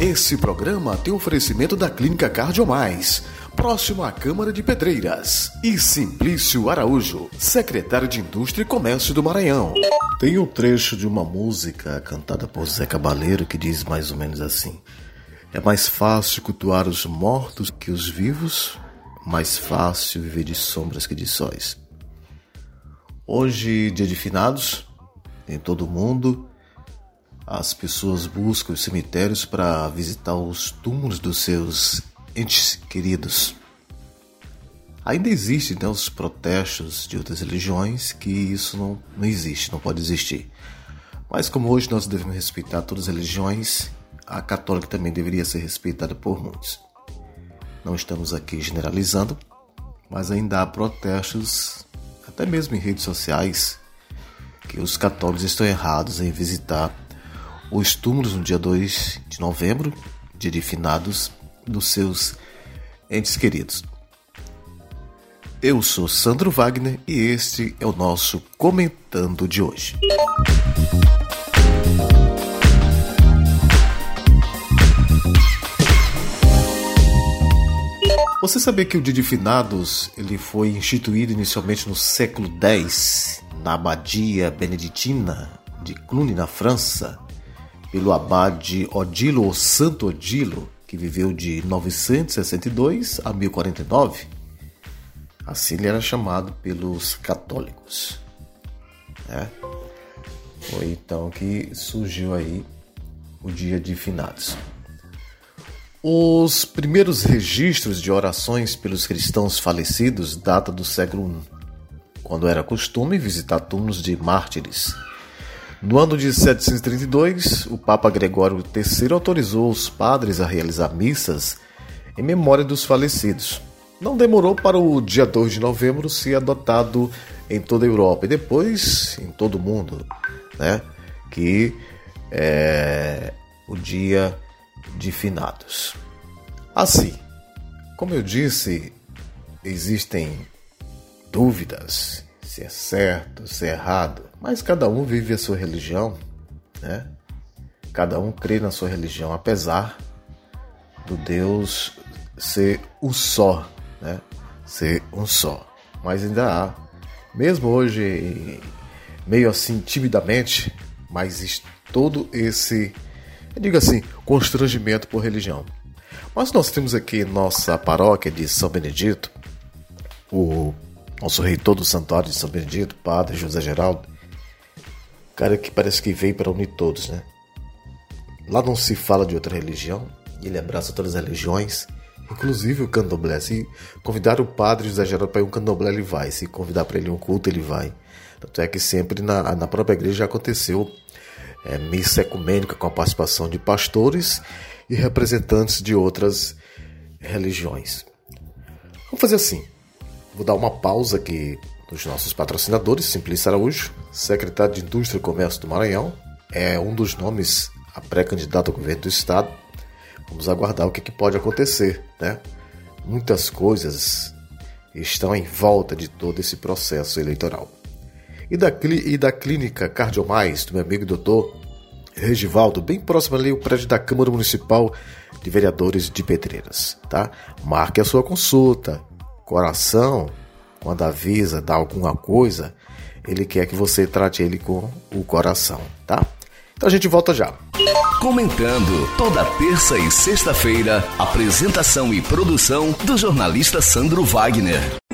Esse programa tem oferecimento da Clínica Cardiomais, próximo à Câmara de Pedreiras, e Simplício Araújo, secretário de Indústria e Comércio do Maranhão. Tem um trecho de uma música cantada por Zé Cabaleiro que diz mais ou menos assim: É mais fácil cultuar os mortos que os vivos, mais fácil viver de sombras que de sóis. Hoje, dia de finados, em todo o mundo, as pessoas buscam os cemitérios para visitar os túmulos dos seus entes queridos. Ainda existem né, os protestos de outras religiões que isso não, não existe, não pode existir. Mas como hoje nós devemos respeitar todas as religiões, a católica também deveria ser respeitada por muitos. Não estamos aqui generalizando, mas ainda há protestos, até mesmo em redes sociais, que os católicos estão errados em visitar os túmulos no dia 2 de novembro, dia de finados, dos seus entes queridos. Eu sou Sandro Wagner e este é o nosso Comentando de hoje. Você sabia que o Dia de Finados ele foi instituído inicialmente no século X na abadia beneditina de Cluny, na França, pelo abade Odilo ou Santo Odilo, que viveu de 962 a 1049. Assim ele era chamado pelos católicos. Né? Foi então que surgiu aí o dia de finados. Os primeiros registros de orações pelos cristãos falecidos datam do século I, quando era costume visitar túmulos de mártires no ano de 732, o Papa Gregório III autorizou os padres a realizar missas em memória dos falecidos. Não demorou para o dia 2 de novembro ser adotado em toda a Europa e depois em todo o mundo, né? Que é o dia de finados. Assim, como eu disse, existem dúvidas se é certo, se é errado, mas cada um vive a sua religião, né? Cada um crê na sua religião, apesar do Deus ser o só, né? Ser um só. Mas ainda há, mesmo hoje, meio assim timidamente, mas todo esse, eu digo assim, constrangimento por religião. Mas nós temos aqui nossa paróquia de São Benedito, o nosso reitor do Santuário de São Benedito, Padre José Geraldo, cara que parece que veio para unir todos, né? Lá não se fala de outra religião, ele abraça todas as religiões, inclusive o candomblé. Se convidar o padre José Geraldo para ir um candomblé, ele vai. Se convidar para ele um culto, ele vai. Tanto é que sempre na, na própria igreja já aconteceu é, missa ecumênica com a participação de pastores e representantes de outras religiões. Vamos fazer assim. Vou dar uma pausa aqui dos nossos patrocinadores, Simplício Araújo, secretário de Indústria e Comércio do Maranhão, é um dos nomes a pré-candidato ao governo do estado. Vamos aguardar o que, que pode acontecer, né? Muitas coisas estão em volta de todo esse processo eleitoral. E da, e da clínica Cardiomais, do meu amigo doutor Regivaldo, bem próximo ali o prédio da Câmara Municipal de Vereadores de Pedreiras, tá? Marque a sua consulta. Coração, quando avisa, dá alguma coisa, ele quer que você trate ele com o coração, tá? Então a gente volta já. Comentando toda terça e sexta-feira, apresentação e produção do jornalista Sandro Wagner.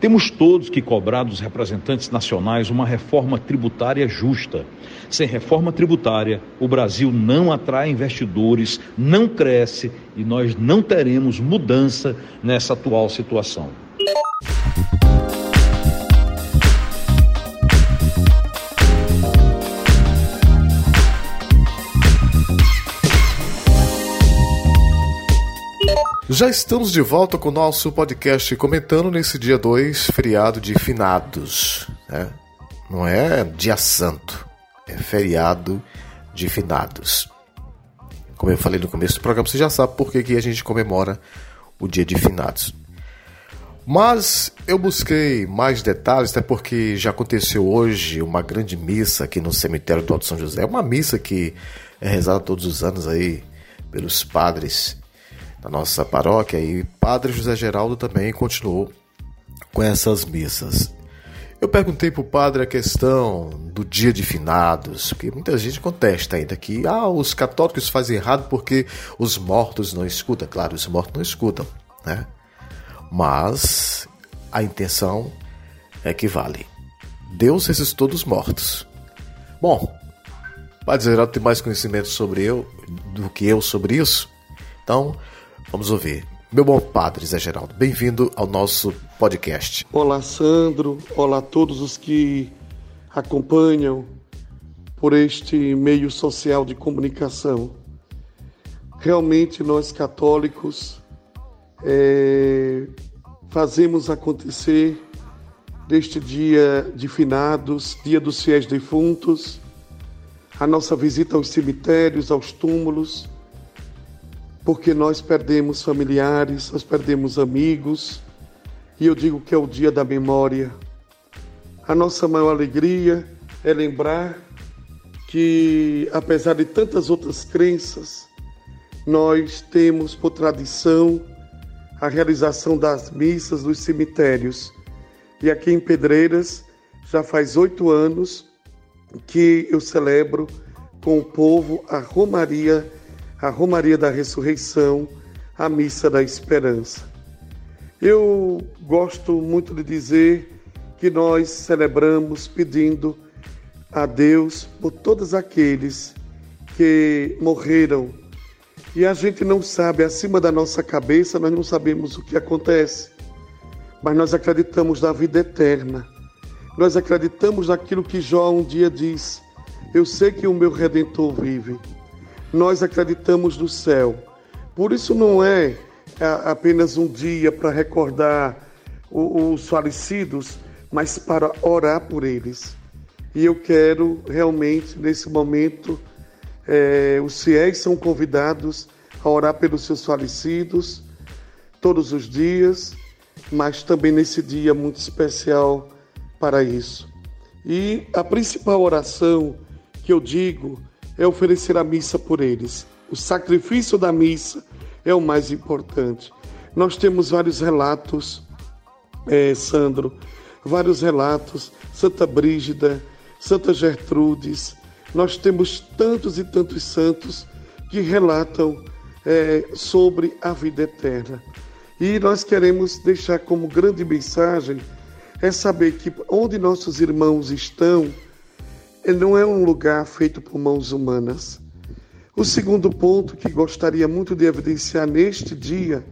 Temos todos que cobrar dos representantes nacionais uma reforma tributária justa. Sem reforma tributária, o Brasil não atrai investidores, não cresce e nós não teremos mudança nessa atual situação. Já estamos de volta com o nosso podcast comentando nesse dia 2, feriado de finados. Né? Não é dia santo, é feriado de finados. Como eu falei no começo do programa, você já sabe por que, que a gente comemora o dia de finados. Mas eu busquei mais detalhes, até porque já aconteceu hoje uma grande missa aqui no cemitério do Alto São José. Uma missa que é rezada todos os anos aí pelos padres da nossa paróquia e Padre José Geraldo também continuou com essas missas. Eu perguntei para o padre a questão do dia de finados, porque muita gente contesta ainda que ah, os católicos fazem errado porque os mortos não escutam. Claro, os mortos não escutam, né? Mas a intenção é que vale. Deus ressuscitou dos mortos. Bom, Padre Geraldo tem mais conhecimento sobre eu do que eu sobre isso. Então, Vamos ouvir. Meu bom padre Zé Geraldo, bem-vindo ao nosso podcast. Olá, Sandro. Olá a todos os que acompanham por este meio social de comunicação. Realmente, nós católicos é, fazemos acontecer deste dia de finados, dia dos fiéis defuntos, a nossa visita aos cemitérios, aos túmulos porque nós perdemos familiares, nós perdemos amigos, e eu digo que é o dia da memória. A nossa maior alegria é lembrar que, apesar de tantas outras crenças, nós temos por tradição a realização das missas dos cemitérios. E aqui em Pedreiras já faz oito anos que eu celebro com o povo a Romaria a Romaria da Ressurreição, a Missa da Esperança. Eu gosto muito de dizer que nós celebramos pedindo a Deus por todos aqueles que morreram e a gente não sabe, acima da nossa cabeça, nós não sabemos o que acontece, mas nós acreditamos na vida eterna. Nós acreditamos naquilo que Jó um dia disse: Eu sei que o meu redentor vive nós acreditamos no céu. Por isso não é apenas um dia para recordar os falecidos, mas para orar por eles. E eu quero realmente, nesse momento, é, os fiéis são convidados a orar pelos seus falecidos todos os dias, mas também nesse dia muito especial para isso. E a principal oração que eu digo é oferecer a missa por eles. O sacrifício da missa é o mais importante. Nós temos vários relatos, é, Sandro, vários relatos, Santa Brígida, Santa Gertrudes, nós temos tantos e tantos santos que relatam é, sobre a vida eterna. E nós queremos deixar como grande mensagem é saber que onde nossos irmãos estão, ele não é um lugar feito por mãos humanas. O segundo ponto que gostaria muito de evidenciar neste dia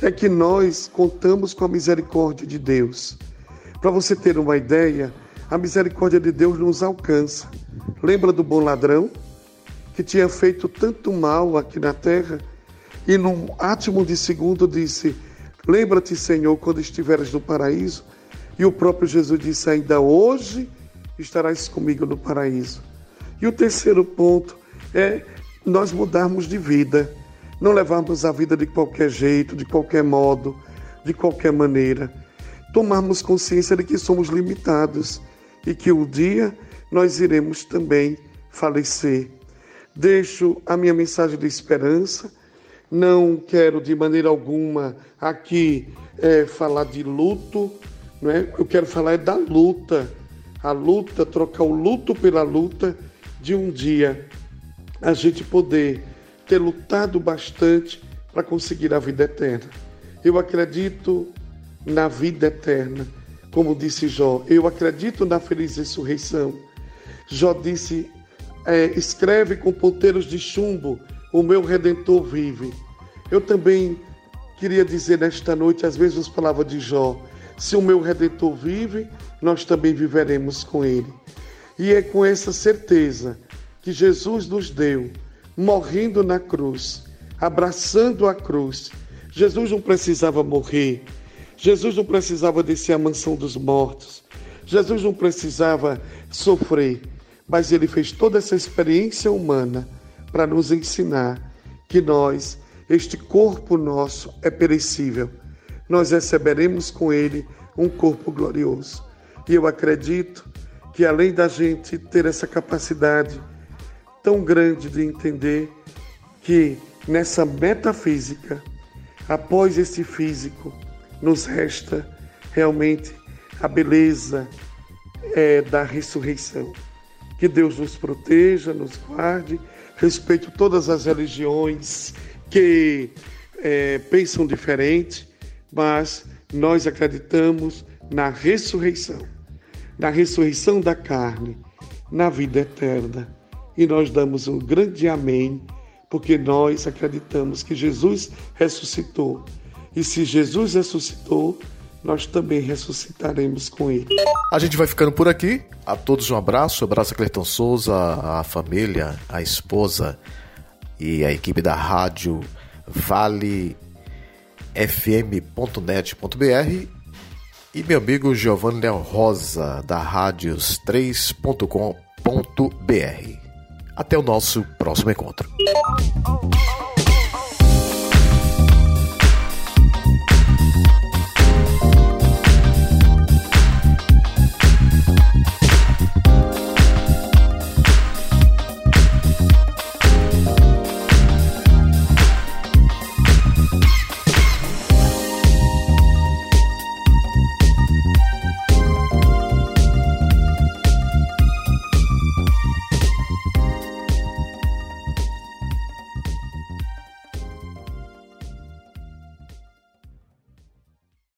é que nós contamos com a misericórdia de Deus. Para você ter uma ideia, a misericórdia de Deus nos alcança. Lembra do bom ladrão que tinha feito tanto mal aqui na terra e num átimo de segundo disse: Lembra-te, Senhor, quando estiveres no paraíso. E o próprio Jesus disse: Ainda hoje estarás comigo no paraíso. E o terceiro ponto é nós mudarmos de vida, não levarmos a vida de qualquer jeito, de qualquer modo, de qualquer maneira. tomarmos consciência de que somos limitados e que um dia nós iremos também falecer. Deixo a minha mensagem de esperança. Não quero de maneira alguma aqui é, falar de luto, não é? Eu quero falar é da luta, a luta, trocar o luto pela luta de um dia a gente poder ter lutado bastante para conseguir a vida eterna. Eu acredito na vida eterna, como disse Jó. Eu acredito na feliz ressurreição. Jó disse: é, escreve com ponteiros de chumbo, o meu redentor vive. Eu também queria dizer nesta noite as mesmas palavras de Jó: se o meu redentor vive, nós também viveremos com ele. E é com essa certeza que Jesus nos deu, morrendo na cruz, abraçando a cruz. Jesus não precisava morrer, Jesus não precisava descer à mansão dos mortos, Jesus não precisava sofrer, mas ele fez toda essa experiência humana para nos ensinar que nós, este corpo nosso é perecível, nós receberemos com ele um corpo glorioso. E eu acredito que além da gente ter essa capacidade tão grande de entender que nessa metafísica, após esse físico, nos resta realmente a beleza é, da ressurreição. Que Deus nos proteja, nos guarde, respeito todas as religiões que é, pensam diferente, mas nós acreditamos na ressurreição, na ressurreição da carne, na vida eterna. E nós damos um grande amém, porque nós acreditamos que Jesus ressuscitou. E se Jesus ressuscitou, nós também ressuscitaremos com ele. A gente vai ficando por aqui. A todos um abraço, abraço a Cleiton Souza, a família, a esposa e a equipe da rádio Vale fm.net.br e meu amigo Giovanni Léo Rosa, da rádios3.com.br. Até o nosso próximo encontro.